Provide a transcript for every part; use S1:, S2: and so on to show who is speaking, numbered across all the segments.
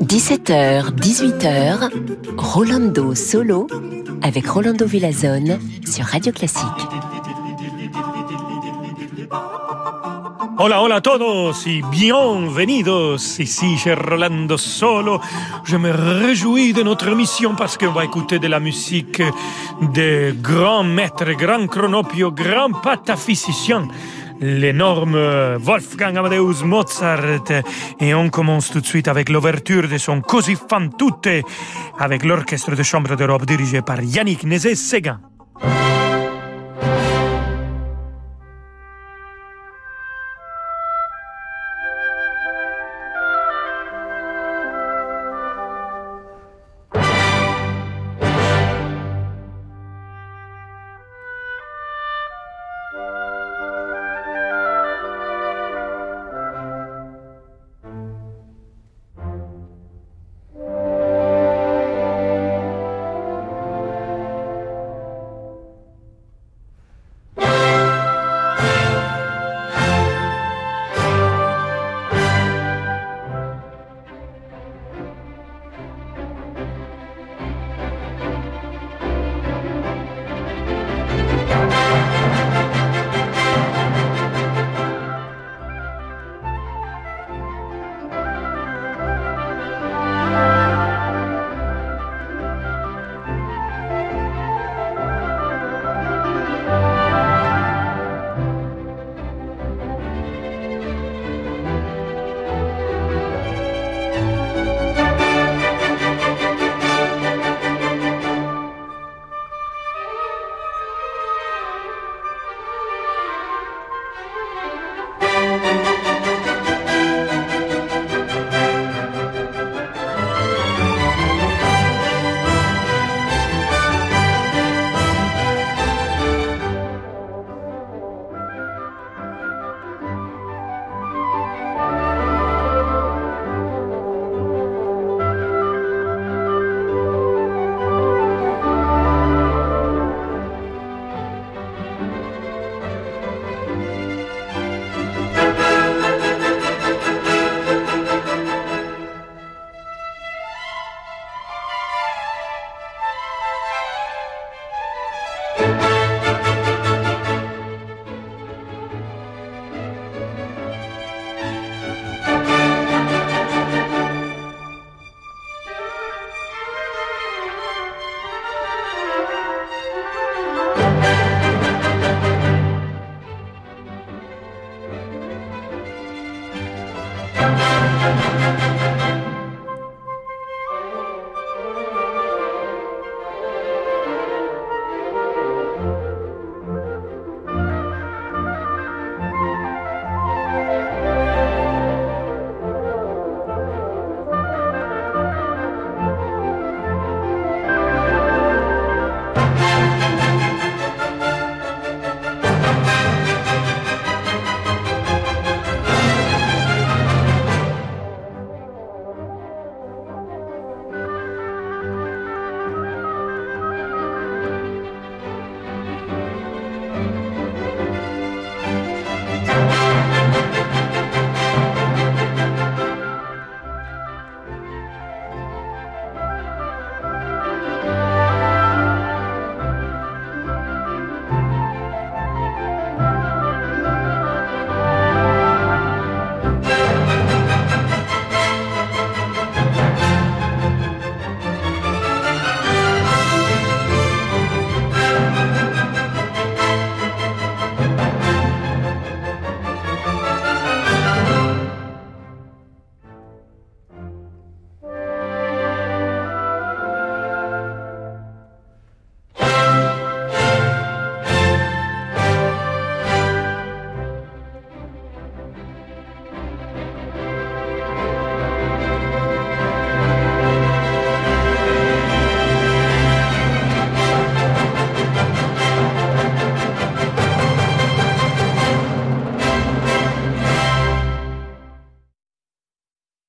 S1: 17h, 18h, Rolando Solo avec Rolando Villazone sur Radio Classique.
S2: Hola, hola a todos y bienvenidos. Ici, chez Rolando Solo. Je me réjouis de notre émission parce qu'on va écouter de la musique de grands maîtres, grands chronopio, grands pataphysiciens l'énorme Wolfgang Amadeus Mozart. Et on commence tout de suite avec l'ouverture de son Così fan tutte avec l'orchestre de chambre d'Europe dirigé par Yannick Nézet-Séguin.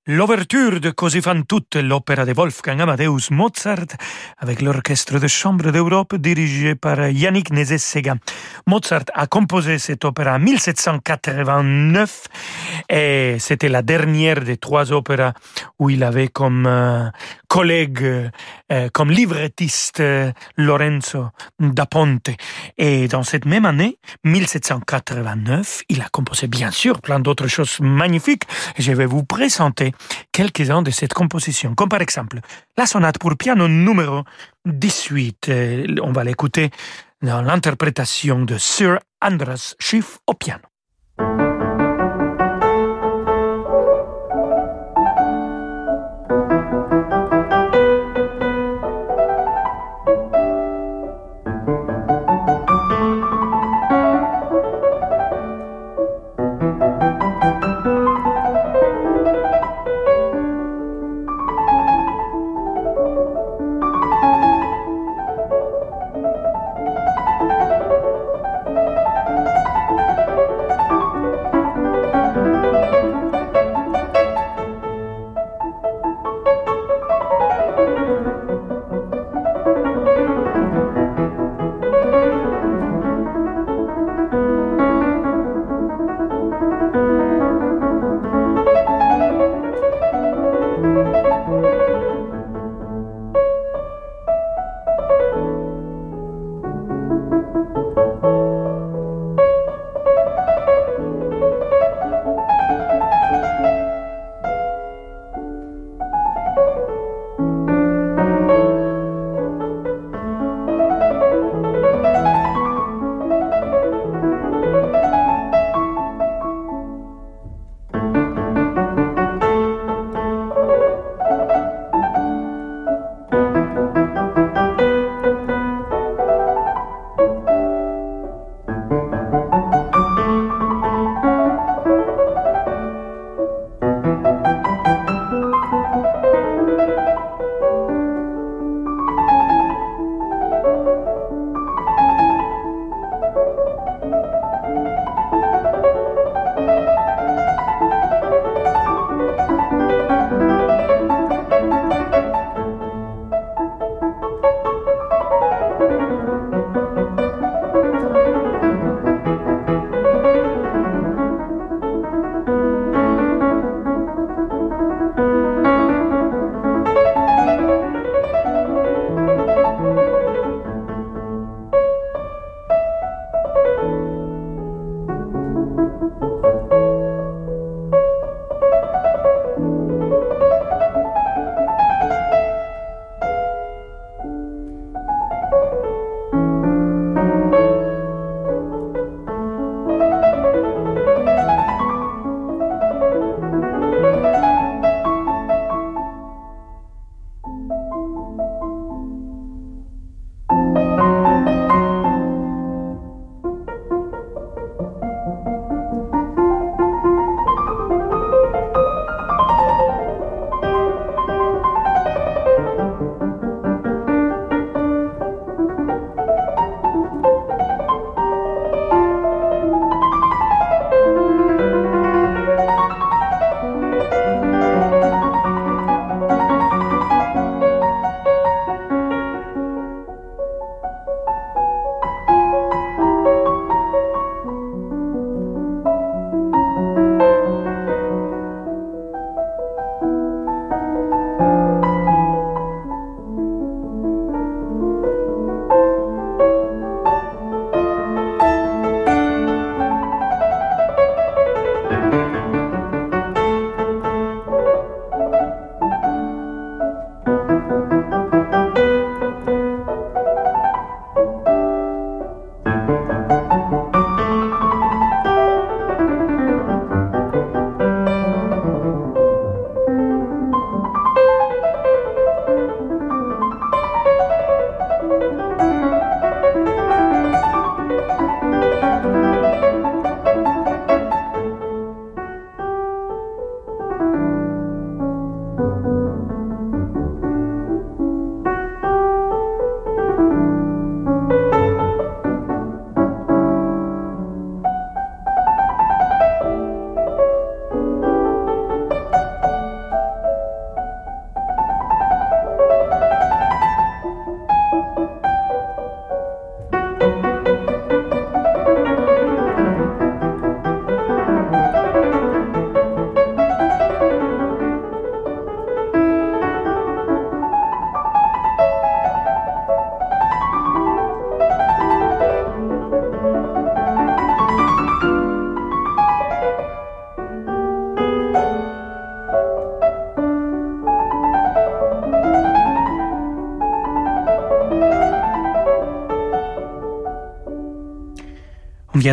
S2: L'ouverture de Così fan tutte, l'opéra de Wolfgang Amadeus Mozart, avec l'orchestre de chambre d'Europe dirigé par Yannick Nézet-Séguin. Mozart a composé cette opéra en 1789 et c'était la dernière des trois opéras où il avait comme euh, collègue, euh, comme librettiste euh, Lorenzo da Ponte. Et dans cette même année, 1789, il a composé bien sûr plein d'autres choses magnifiques. Je vais vous présenter quelques-uns de cette composition, comme par exemple la sonate pour piano numéro 18. On va l'écouter dans l'interprétation de Sir Andras Schiff au piano.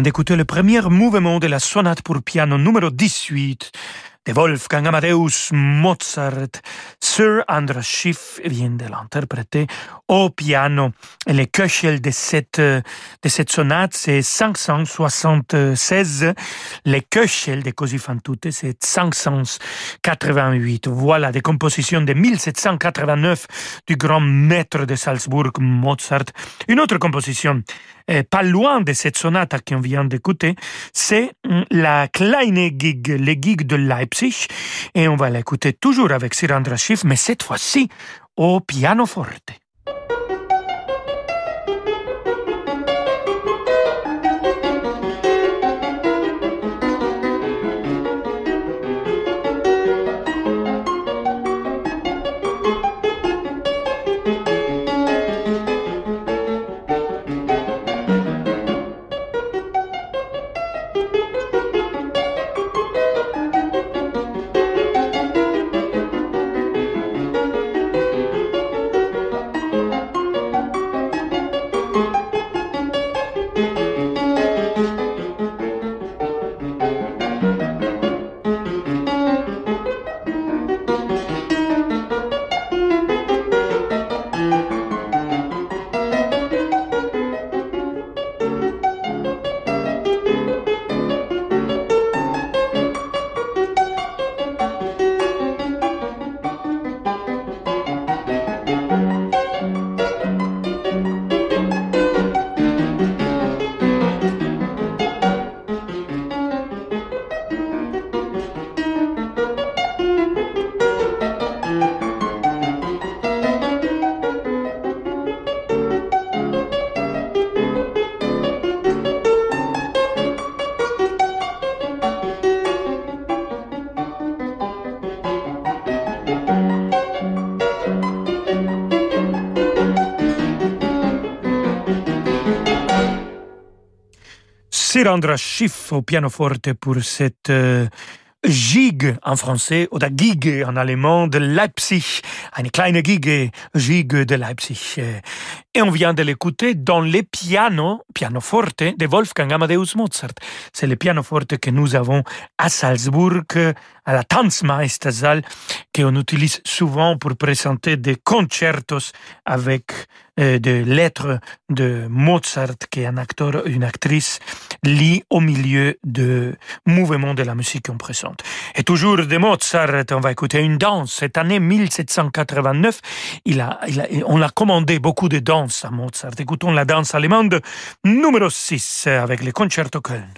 S2: D'écouter le premier mouvement de la sonate pour piano numéro 18 de Wolfgang Amadeus Mozart. Sir Andras Schiff vient de l'interpréter au piano. Et le köchel de cette, de cette sonate, c'est 576. Le köchel de Così fan c'est 588. Voilà des compositions de 1789 du grand maître de Salzbourg, Mozart. Une autre composition euh, pas loin de cette sonate qu'on vient d'écouter, c'est hum, la Kleine Gig, le gig de Leipzig, et on va l'écouter toujours avec Sir Schiff, mais cette fois-ci au pianoforte. Andras Schiff au pianoforte pour cette euh, Gig en français oder Gige en allemand de Leipzig, eine kleine Gige, Gige de Leipzig. Et on vient de l'écouter dans les pianos, pianoforte de Wolfgang Amadeus Mozart. C'est le pianoforte que nous avons à Salzbourg, à la Tanzmeistersaal, qu'on utilise souvent pour présenter des concertos avec euh, des lettres de Mozart, qui est un acteur, une actrice, lit au milieu de mouvements de la musique qu'on présente. Et toujours de Mozart, on va écouter une danse. Cette année 1789, il a, on a commandé beaucoup de danses à Mozart. Écoutons la danse allemande numéro 6 avec le concerto Köln.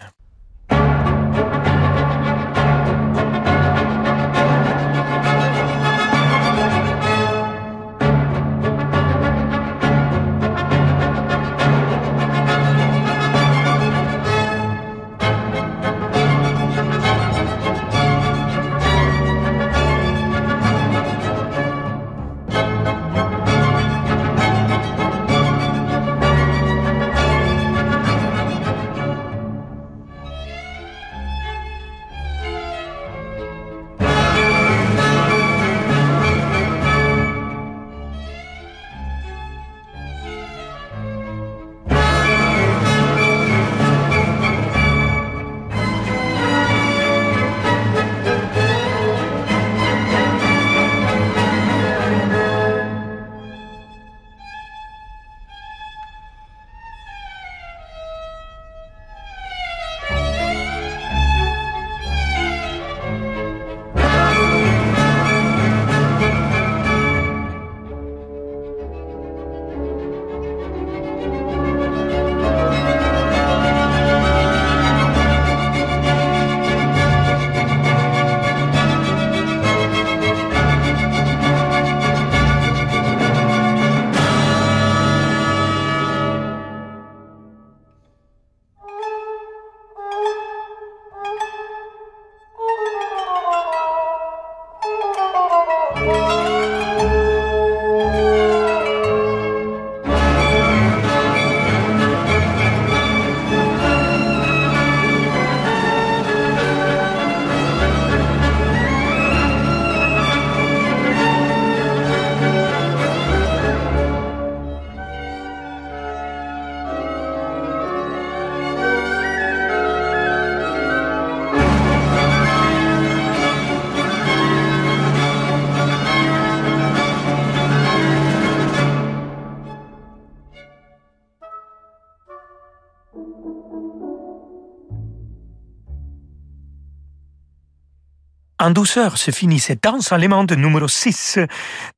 S2: En douceur se finit cette danse allemande numéro 6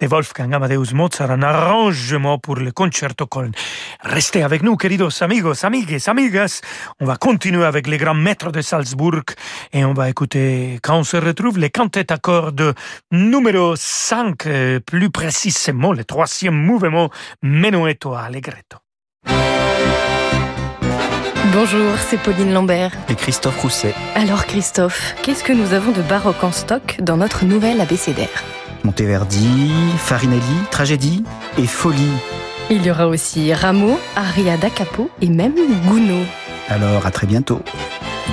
S2: de Wolfgang Amadeus Mozart, un arrangement pour le concerto Köln. Restez avec nous, queridos amigos, amigues, amigas. On va continuer avec les grands maîtres de Salzbourg et on va écouter, quand on se retrouve, les cantates à cordes numéro 5, euh, plus précisément le troisième mouvement, Menuetto Allegretto.
S3: Bonjour, c'est Pauline Lambert.
S4: Et Christophe Rousset.
S3: Alors Christophe, qu'est-ce que nous avons de baroque en stock dans notre nouvelle abécédaire?
S4: Monteverdi, Farinelli, Tragédie et Folie.
S3: Il y aura aussi Rameau, Aria da Capo et même Gounod.
S4: Alors à très bientôt.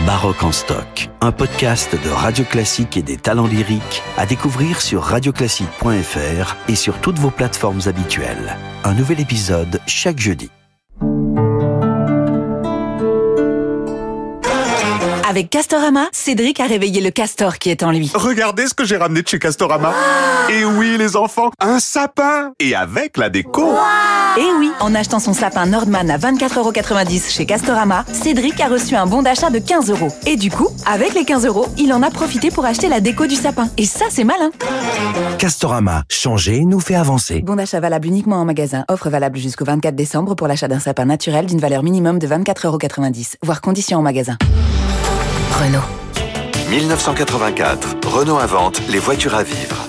S5: Baroque en stock, un podcast de Radio Classique et des talents lyriques à découvrir sur radioclassique.fr et sur toutes vos plateformes habituelles. Un nouvel épisode chaque jeudi.
S6: Avec Castorama, Cédric a réveillé le castor qui est en lui.
S7: Regardez ce que j'ai ramené de chez Castorama. Et oui, les enfants, un sapin Et avec la déco
S6: Et oui, en achetant son sapin Nordman à 24,90€ chez Castorama, Cédric a reçu un bon d'achat de 15 euros. Et du coup, avec les 15 euros, il en a profité pour acheter la déco du sapin. Et ça, c'est malin
S5: Castorama, changer nous fait avancer.
S6: Bon d'achat valable uniquement en magasin. Offre valable jusqu'au 24 décembre pour l'achat d'un sapin naturel d'une valeur minimum de 24,90€. Voir conditions en magasin.
S8: Renault.
S5: 1984, Renault invente les voitures à vivre.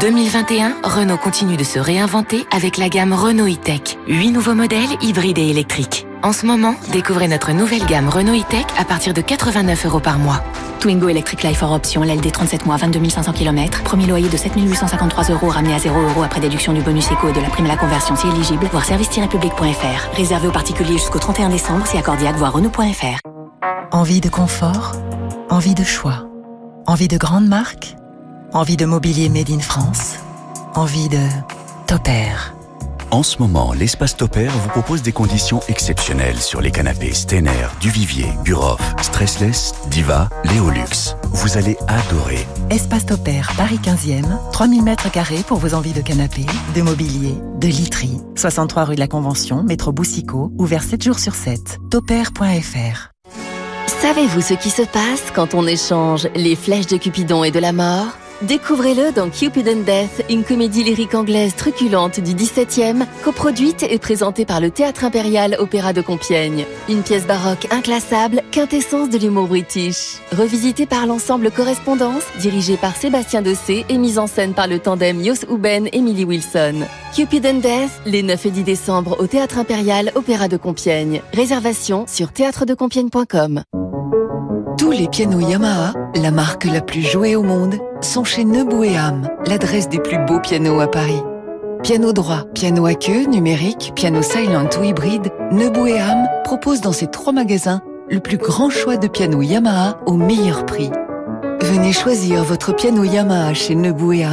S8: 2021, Renault continue de se réinventer avec la gamme Renault e-Tech. 8 nouveaux modèles hybrides et électriques. En ce moment, découvrez notre nouvelle gamme Renault e-Tech à partir de 89 euros par mois.
S9: Twingo Electric Life for Option, LLD 37 mois, 22 500 km. Premier loyer de 7 853 euros ramené à 0 euros après déduction du bonus éco et de la prime à la conversion si éligible. Voir service-public.fr. Réservé aux particuliers jusqu'au 31 décembre si accordiaque. Voir Renault.fr.
S10: Envie de confort, envie de choix, envie de grandes marques, envie de mobilier made in France, envie de Topair.
S5: En ce moment, l'espace Topair vous propose des conditions exceptionnelles sur les canapés Stener, Duvivier, Buroff, Stressless, Diva, Léolux. Vous allez adorer.
S10: Espace Topair, Paris 15e, 3000 mètres carrés pour vos envies de canapé, de mobilier, de literie. 63 rue de la Convention, métro Boussicaut, ouvert 7 jours sur 7. Topair.fr
S8: Savez-vous ce qui se passe quand on échange les flèches de Cupidon et de la mort? Découvrez-le dans Cupid and Death, une comédie lyrique anglaise truculente du 17e, coproduite et présentée par le Théâtre Impérial Opéra de Compiègne. Une pièce baroque inclassable, quintessence de l'humour british. Revisitée par l'ensemble Correspondance, dirigé par Sébastien Dessé et mise en scène par le tandem Jos Huben et Wilson. Cupid and Death, les 9 et 10 décembre au Théâtre Impérial Opéra de Compiègne. Réservation sur théâtredecompiègne.com.
S11: Tous les pianos Yamaha, la marque la plus jouée au monde, sont chez Nebou et l'adresse des plus beaux pianos à Paris. Piano droit, piano à queue, numérique, piano silent ou hybride, Nebou propose dans ces trois magasins le plus grand choix de pianos Yamaha au meilleur prix. Venez choisir votre piano Yamaha chez Nebou et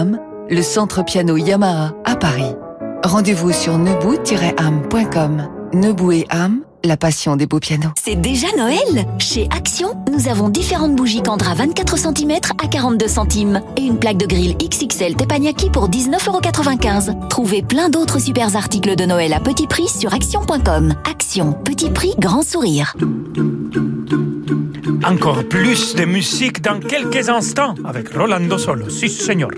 S11: le centre piano Yamaha à Paris. Rendez-vous sur nebou-ham.com. Nebou la passion des beaux pianos.
S12: C'est déjà Noël Chez Action, nous avons différentes bougies Candra 24 cm à 42 centimes et une plaque de grille XXL Teppanyaki pour 19,95€. Trouvez plein d'autres super articles de Noël à petit prix sur action.com. Action, petit prix, grand sourire.
S2: Encore plus de musique dans quelques instants avec Rolando Solo. Si, señor.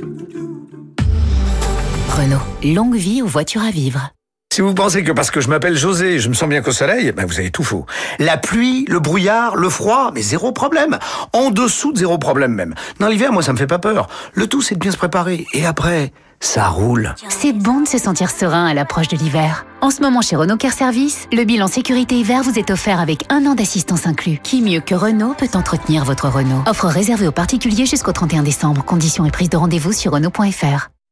S8: Renault, longue vie aux voitures à vivre.
S13: Si vous pensez que parce que je m'appelle José, je me sens bien qu'au soleil, ben vous avez tout faux. La pluie, le brouillard, le froid, mais zéro problème. En dessous de zéro problème même. Dans l'hiver, moi, ça me fait pas peur. Le tout, c'est de bien se préparer. Et après, ça roule.
S9: C'est bon de se sentir serein à l'approche de l'hiver. En ce moment, chez Renault Care Service, le bilan sécurité hiver vous est offert avec un an d'assistance inclus. Qui mieux que Renault peut entretenir votre Renault? Offre réservée aux particuliers jusqu'au 31 décembre. Conditions et prise de rendez-vous sur Renault.fr.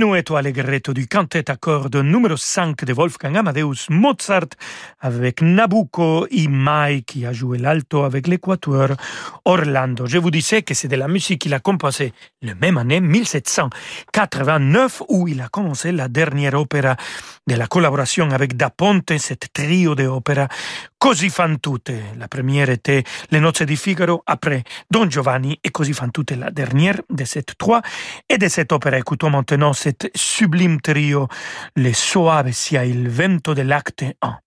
S2: Menuetto Allegretto du cantet à numéro 5 de Wolfgang Amadeus Mozart avec Nabucco et Mai qui a joué l'alto avec l'équateur Orlando. Je vous disais que c'est de la musique qu'il a composée le même année 1789 où il a commencé la dernière opéra de la collaboration avec Da Ponte, cette trio d'opéra Così fan tutte. La première était Les Nozze di Figaro, après Don Giovanni et Così fan tutte, la dernière de cette trois. Et de cette opéra, écoutons maintenant cet sublime trio, Le Soave sia il vento de l'acte 1.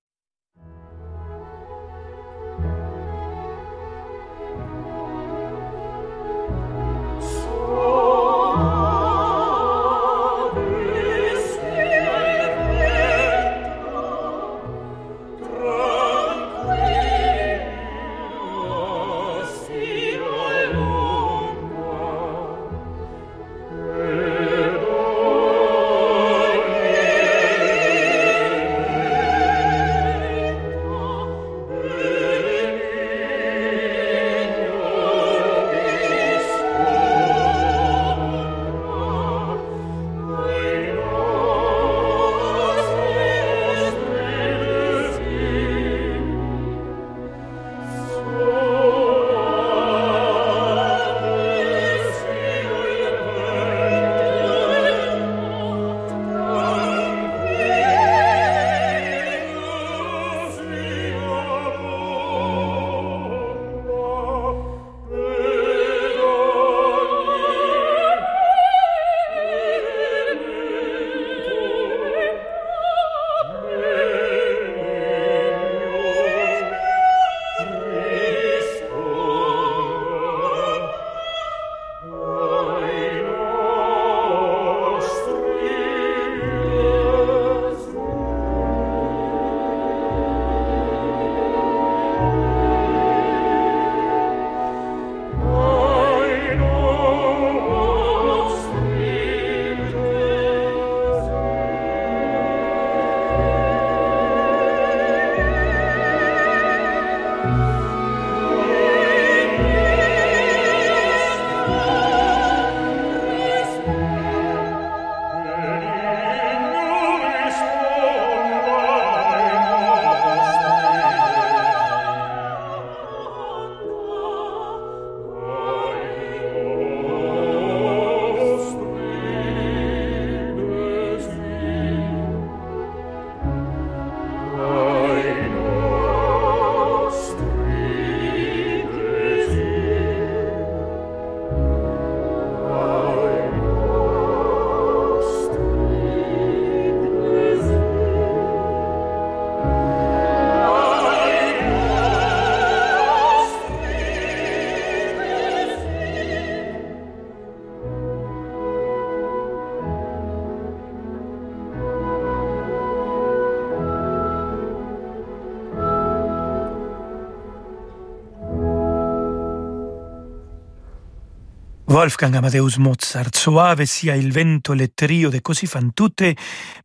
S2: Wolfgang Amadeus Mozart, Soave sia il vento, le trio de Così fan tutte,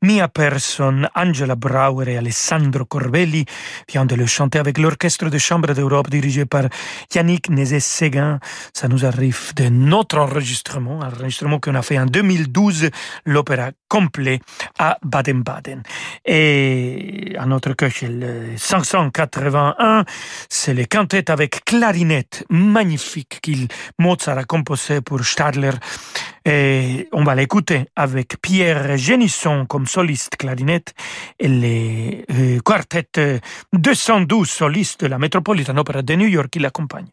S2: Mia Person, Angela Brauer et Alessandro Corbelli viennent de le chanter avec l'Orchestre de Chambre d'Europe dirigé par Yannick Nézet-Séguin. Ça nous arrive de notre enregistrement, un enregistrement qu'on a fait en 2012, l'opéra complet à Baden-Baden. Et à notre le 581, c'est le quintet avec clarinette magnifique qu'il Mozart a composé pour Stadler. Et on va l'écouter avec Pierre Génisson comme soliste clarinette et les euh, quartet 212 solistes de la Metropolitan Opera de New York qui l'accompagnent.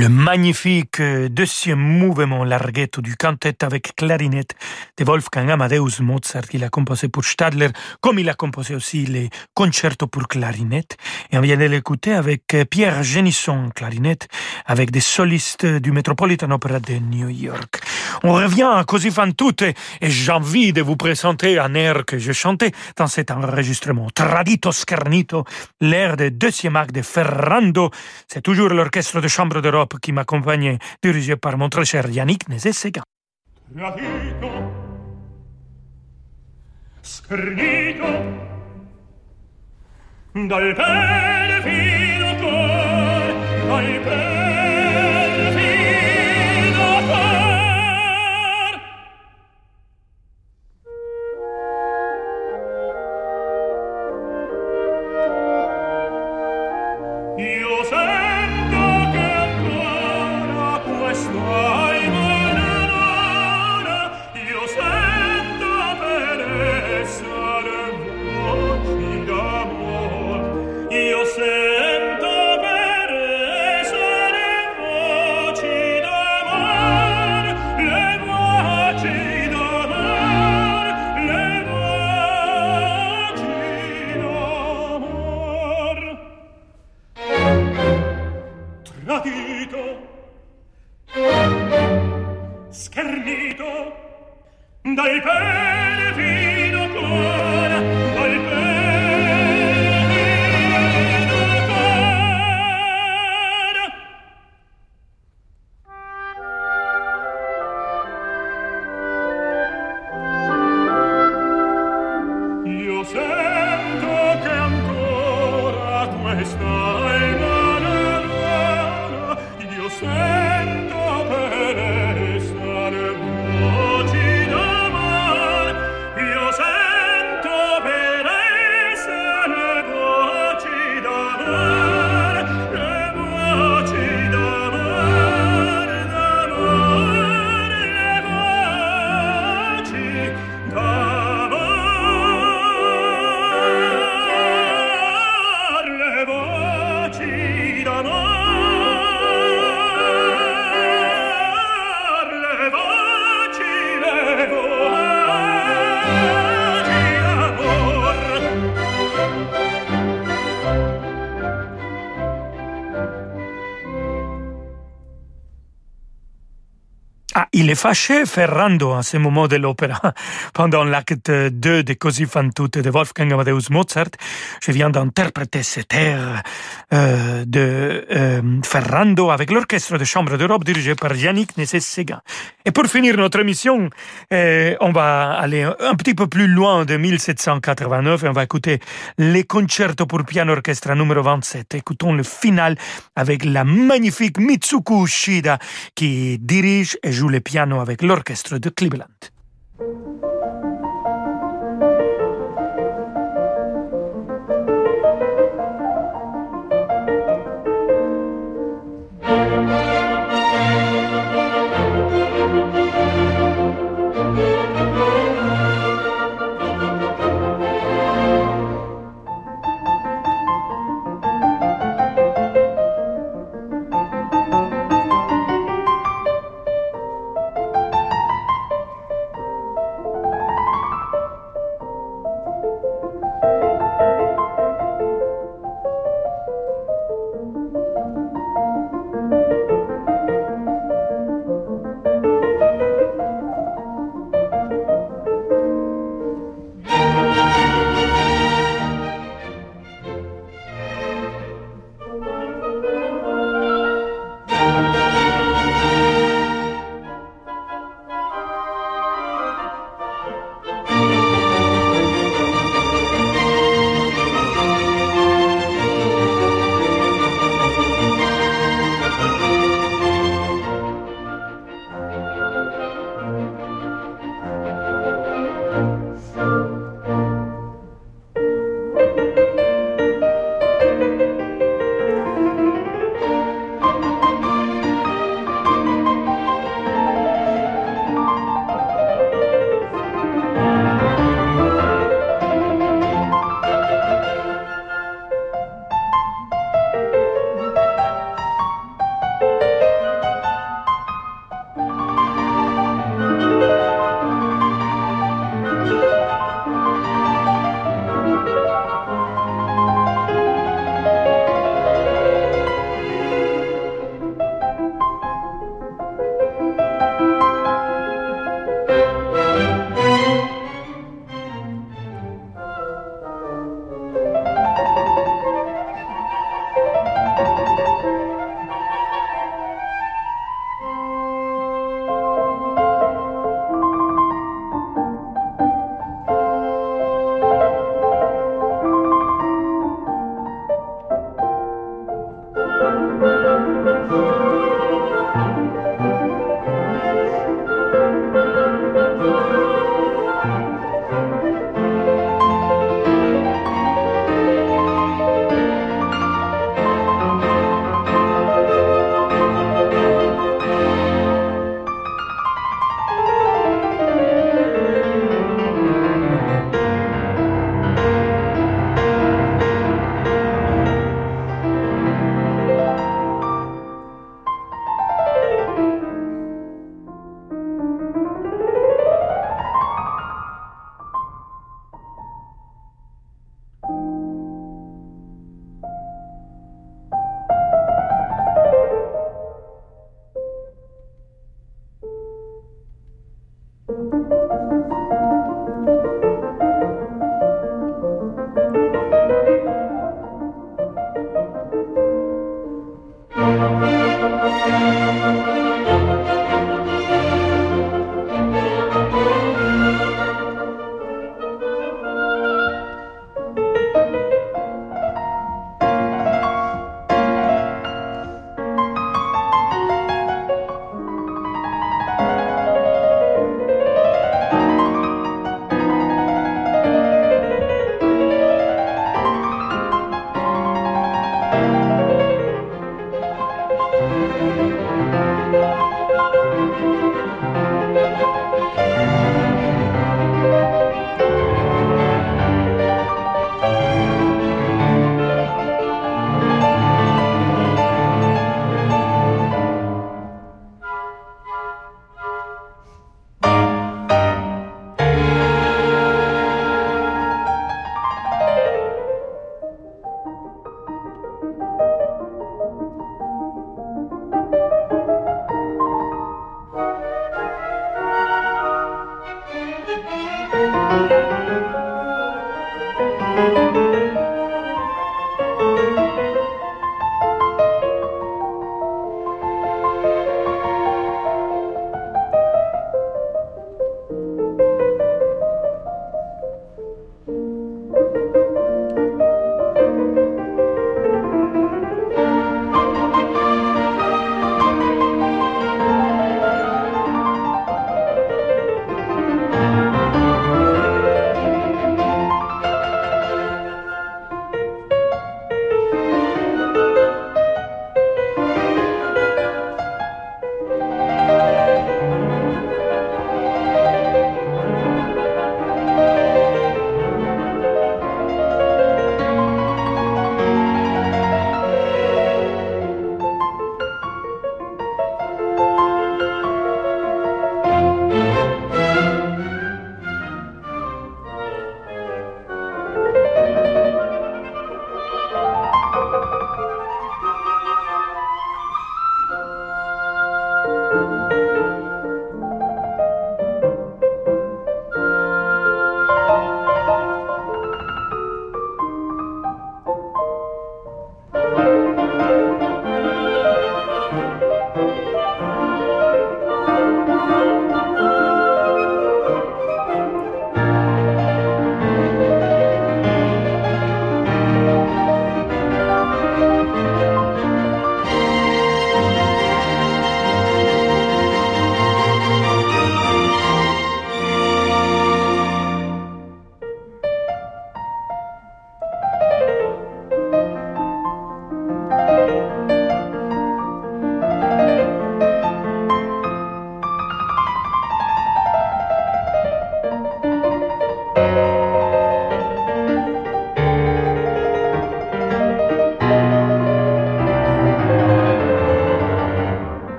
S2: Le magnifique deuxième mouvement larghetto du cantet avec clarinette de Wolfgang Amadeus Mozart qu'il a composé pour Stadler, comme il a composé aussi les concertos pour clarinette. Et on vient de l'écouter avec Pierre Génisson clarinette, avec des solistes du Metropolitan Opera de New York. On revient à Così fan tutte et j'ai envie de vous présenter un air que je chantais dans cet enregistrement. Tradito Schernito, l'air de deuxième acte de Ferrando. C'est toujours l'orchestre de chambre d'Europe qui m'accompagnait, dirigé par mon très cher Yannick Nézet-Séguin. Dal bene est fâché, Ferrando, à ce moment de l'opéra. Pendant l'acte 2 de Così fan tutte de Wolfgang Amadeus Mozart, je viens d'interpréter cet air euh, de euh, Ferrando avec l'orchestre de chambre d'Europe dirigé par Yannick Nézet-Séguin. Et pour finir notre émission, euh, on va aller un petit peu plus loin de 1789 et on va écouter les concertos pour piano orchestre numéro 27. Écoutons le final avec la magnifique Mitsuko Ushida qui dirige et joue le piano avec l'orchestre de Cleveland.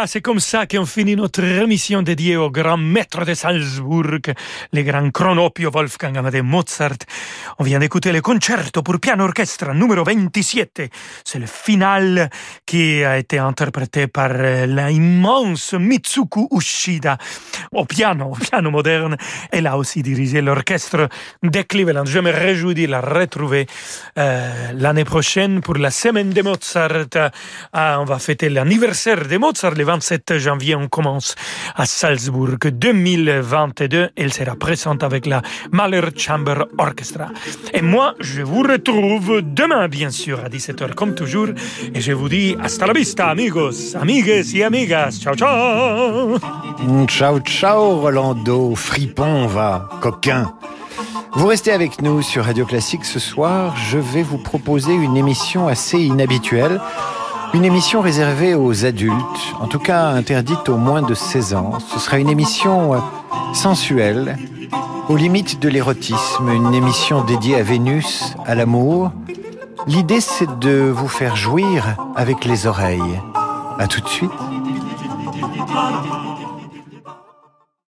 S2: Voilà, c'est comme ça qu'on finit notre émission dédiée au grand maître de Salzbourg, le grand chronopio Wolfgang Amadeus Mozart. On vient d'écouter le concerto pour piano orchestre numéro 27. C'est le final qui a été interprété par l'immense Mitsuku Ushida au piano, au piano moderne. Elle a aussi dirigé l'orchestre de Cleveland. Je me réjouis de la retrouver euh, l'année prochaine pour la semaine de Mozart. Ah, on va fêter l'anniversaire de Mozart le 27 janvier. On commence à Salzbourg 2022. Elle sera présente avec la Mahler Chamber Orchestra. Et moi, je vous retrouve demain, bien sûr, à 17h comme toujours. Et je vous dis hasta la vista, amigos, amigues y amigas. Ciao, ciao.
S14: Ciao, ciao, Rolando. Fripon, va, coquin. Vous restez avec nous sur Radio Classique ce soir. Je vais vous proposer une émission assez inhabituelle. Une émission réservée aux adultes, en tout cas interdite aux moins de 16 ans. Ce sera une émission euh, sensuelle, aux limites de l'érotisme, une émission dédiée à Vénus, à l'amour. L'idée, c'est de vous faire jouir avec les oreilles. À tout de suite.